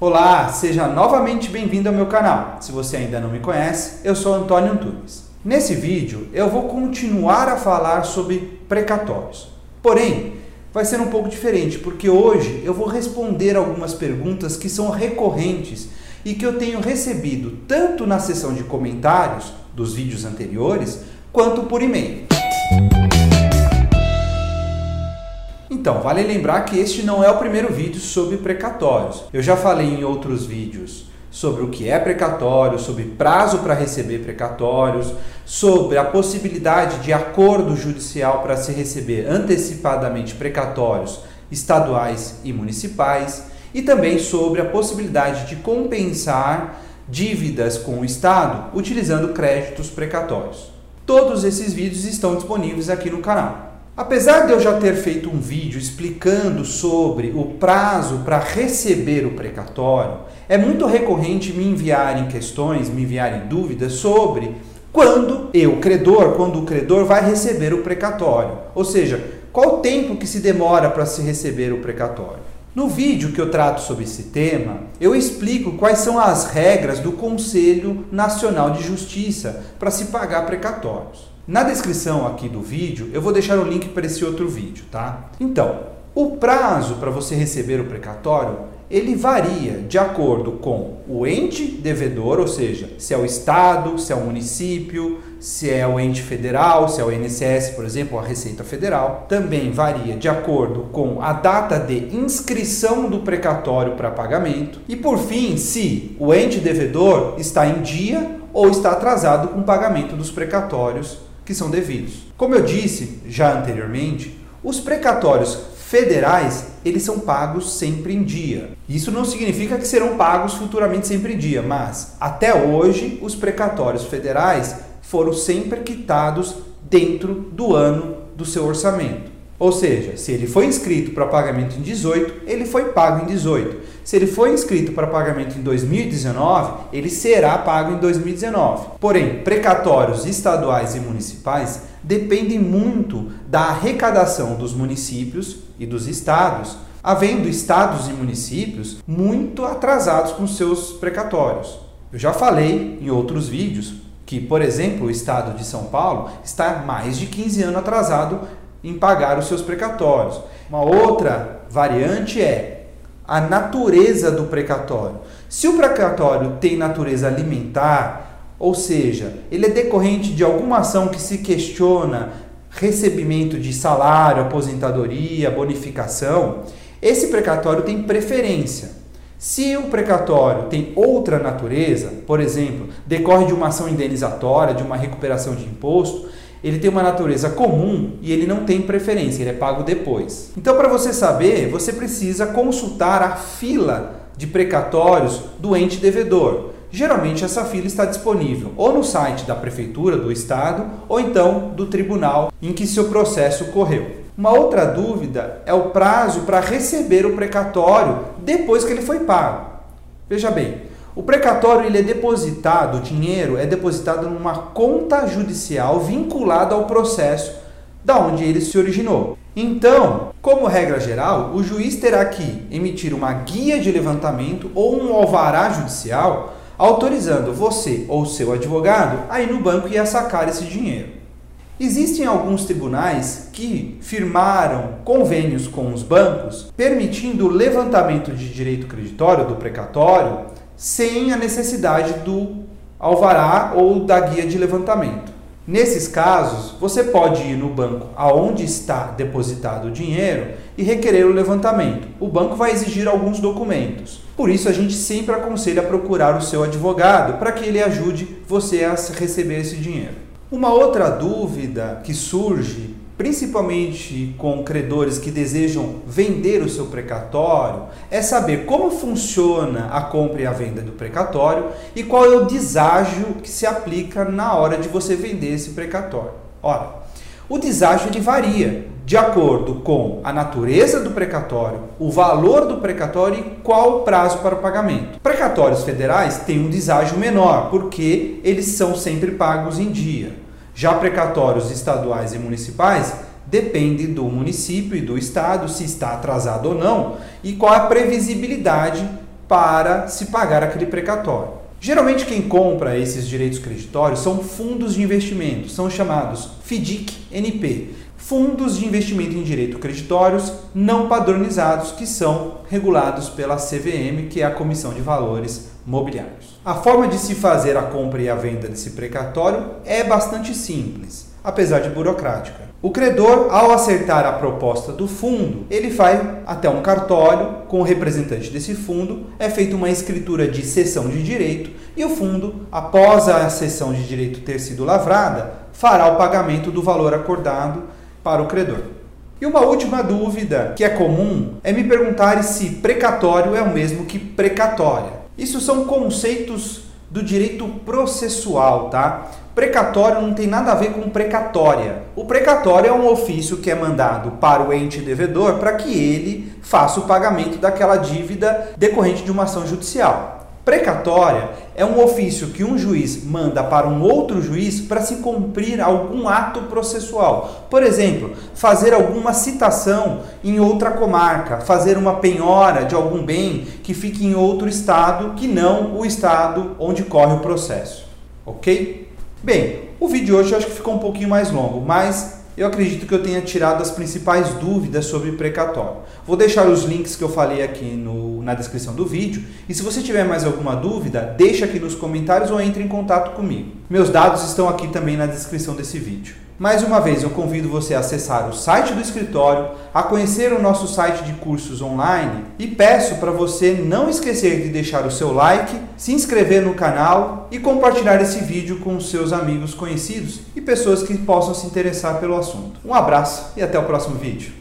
Olá, seja novamente bem-vindo ao meu canal. Se você ainda não me conhece, eu sou Antônio Antunes. Nesse vídeo eu vou continuar a falar sobre precatórios. Porém, vai ser um pouco diferente, porque hoje eu vou responder algumas perguntas que são recorrentes e que eu tenho recebido tanto na seção de comentários dos vídeos anteriores, quanto por e-mail. Então, vale lembrar que este não é o primeiro vídeo sobre precatórios. Eu já falei em outros vídeos sobre o que é precatório, sobre prazo para receber precatórios, sobre a possibilidade de acordo judicial para se receber antecipadamente precatórios estaduais e municipais e também sobre a possibilidade de compensar dívidas com o Estado utilizando créditos precatórios. Todos esses vídeos estão disponíveis aqui no canal. Apesar de eu já ter feito um vídeo explicando sobre o prazo para receber o precatório, é muito recorrente me enviarem questões, me enviarem dúvidas sobre quando eu, credor, quando o credor vai receber o precatório. Ou seja, qual o tempo que se demora para se receber o precatório. No vídeo que eu trato sobre esse tema, eu explico quais são as regras do Conselho Nacional de Justiça para se pagar precatórios. Na descrição aqui do vídeo, eu vou deixar o link para esse outro vídeo, tá? Então, o prazo para você receber o precatório, ele varia de acordo com o ente devedor, ou seja, se é o estado, se é o município, se é o ente federal, se é o INSS, por exemplo, a Receita Federal. Também varia de acordo com a data de inscrição do precatório para pagamento e por fim, se o ente devedor está em dia ou está atrasado com o pagamento dos precatórios que são devidos. Como eu disse já anteriormente, os precatórios federais, eles são pagos sempre em dia. Isso não significa que serão pagos futuramente sempre em dia, mas até hoje os precatórios federais foram sempre quitados dentro do ano do seu orçamento. Ou seja, se ele foi inscrito para pagamento em 18, ele foi pago em 18. Se ele foi inscrito para pagamento em 2019, ele será pago em 2019. Porém, precatórios estaduais e municipais dependem muito da arrecadação dos municípios e dos estados, havendo estados e municípios muito atrasados com seus precatórios. Eu já falei em outros vídeos que, por exemplo, o estado de São Paulo está mais de 15 anos atrasado em pagar os seus precatórios. Uma outra variante é a natureza do precatório. Se o precatório tem natureza alimentar, ou seja, ele é decorrente de alguma ação que se questiona recebimento de salário, aposentadoria, bonificação, esse precatório tem preferência. Se o precatório tem outra natureza, por exemplo, decorre de uma ação indenizatória, de uma recuperação de imposto, ele tem uma natureza comum e ele não tem preferência, ele é pago depois. Então, para você saber, você precisa consultar a fila de precatórios do ente devedor. Geralmente essa fila está disponível ou no site da prefeitura do estado ou então do tribunal em que seu processo ocorreu. Uma outra dúvida é o prazo para receber o precatório depois que ele foi pago. Veja bem, o precatório ele é depositado, o dinheiro é depositado numa conta judicial vinculada ao processo da onde ele se originou. Então, como regra geral, o juiz terá que emitir uma guia de levantamento ou um alvará judicial autorizando você ou seu advogado a ir no banco e a sacar esse dinheiro. Existem alguns tribunais que firmaram convênios com os bancos permitindo o levantamento de direito creditório do precatório sem a necessidade do alvará ou da guia de levantamento. Nesses casos, você pode ir no banco aonde está depositado o dinheiro e requerer o levantamento. O banco vai exigir alguns documentos. Por isso, a gente sempre aconselha procurar o seu advogado para que ele ajude você a receber esse dinheiro. Uma outra dúvida que surge principalmente com credores que desejam vender o seu precatório, é saber como funciona a compra e a venda do precatório e qual é o deságio que se aplica na hora de você vender esse precatório. Ora, o deságio ele varia de acordo com a natureza do precatório, o valor do precatório e qual o prazo para o pagamento. Precatórios federais têm um deságio menor, porque eles são sempre pagos em dia. Já precatórios estaduais e municipais depende do município e do estado se está atrasado ou não e qual a previsibilidade para se pagar aquele precatório. Geralmente quem compra esses direitos creditórios são fundos de investimento, são chamados FDIC-NP, fundos de investimento em direito creditórios não padronizados que são regulados pela CVM, que é a Comissão de Valores Mobiliários. A forma de se fazer a compra e a venda desse precatório é bastante simples, apesar de burocrática. O credor, ao acertar a proposta do fundo, ele vai até um cartório com o representante desse fundo, é feita uma escritura de cessão de direito e o fundo, após a cessão de direito ter sido lavrada, fará o pagamento do valor acordado para o credor. E uma última dúvida que é comum é me perguntar se precatório é o mesmo que precatória. Isso são conceitos do direito processual, tá? Precatório não tem nada a ver com precatória. O precatório é um ofício que é mandado para o ente devedor para que ele faça o pagamento daquela dívida decorrente de uma ação judicial. Precatória é um ofício que um juiz manda para um outro juiz para se cumprir algum ato processual. Por exemplo, fazer alguma citação em outra comarca, fazer uma penhora de algum bem que fique em outro estado que não o estado onde corre o processo. Ok? Bem, o vídeo de hoje eu acho que ficou um pouquinho mais longo, mas eu acredito que eu tenha tirado as principais dúvidas sobre precatório. Vou deixar os links que eu falei aqui no, na descrição do vídeo e se você tiver mais alguma dúvida, deixa aqui nos comentários ou entre em contato comigo. Meus dados estão aqui também na descrição desse vídeo. Mais uma vez, eu convido você a acessar o site do escritório, a conhecer o nosso site de cursos online e peço para você não esquecer de deixar o seu like, se inscrever no canal e compartilhar esse vídeo com seus amigos conhecidos e pessoas que possam se interessar pelo assunto. Um abraço e até o próximo vídeo.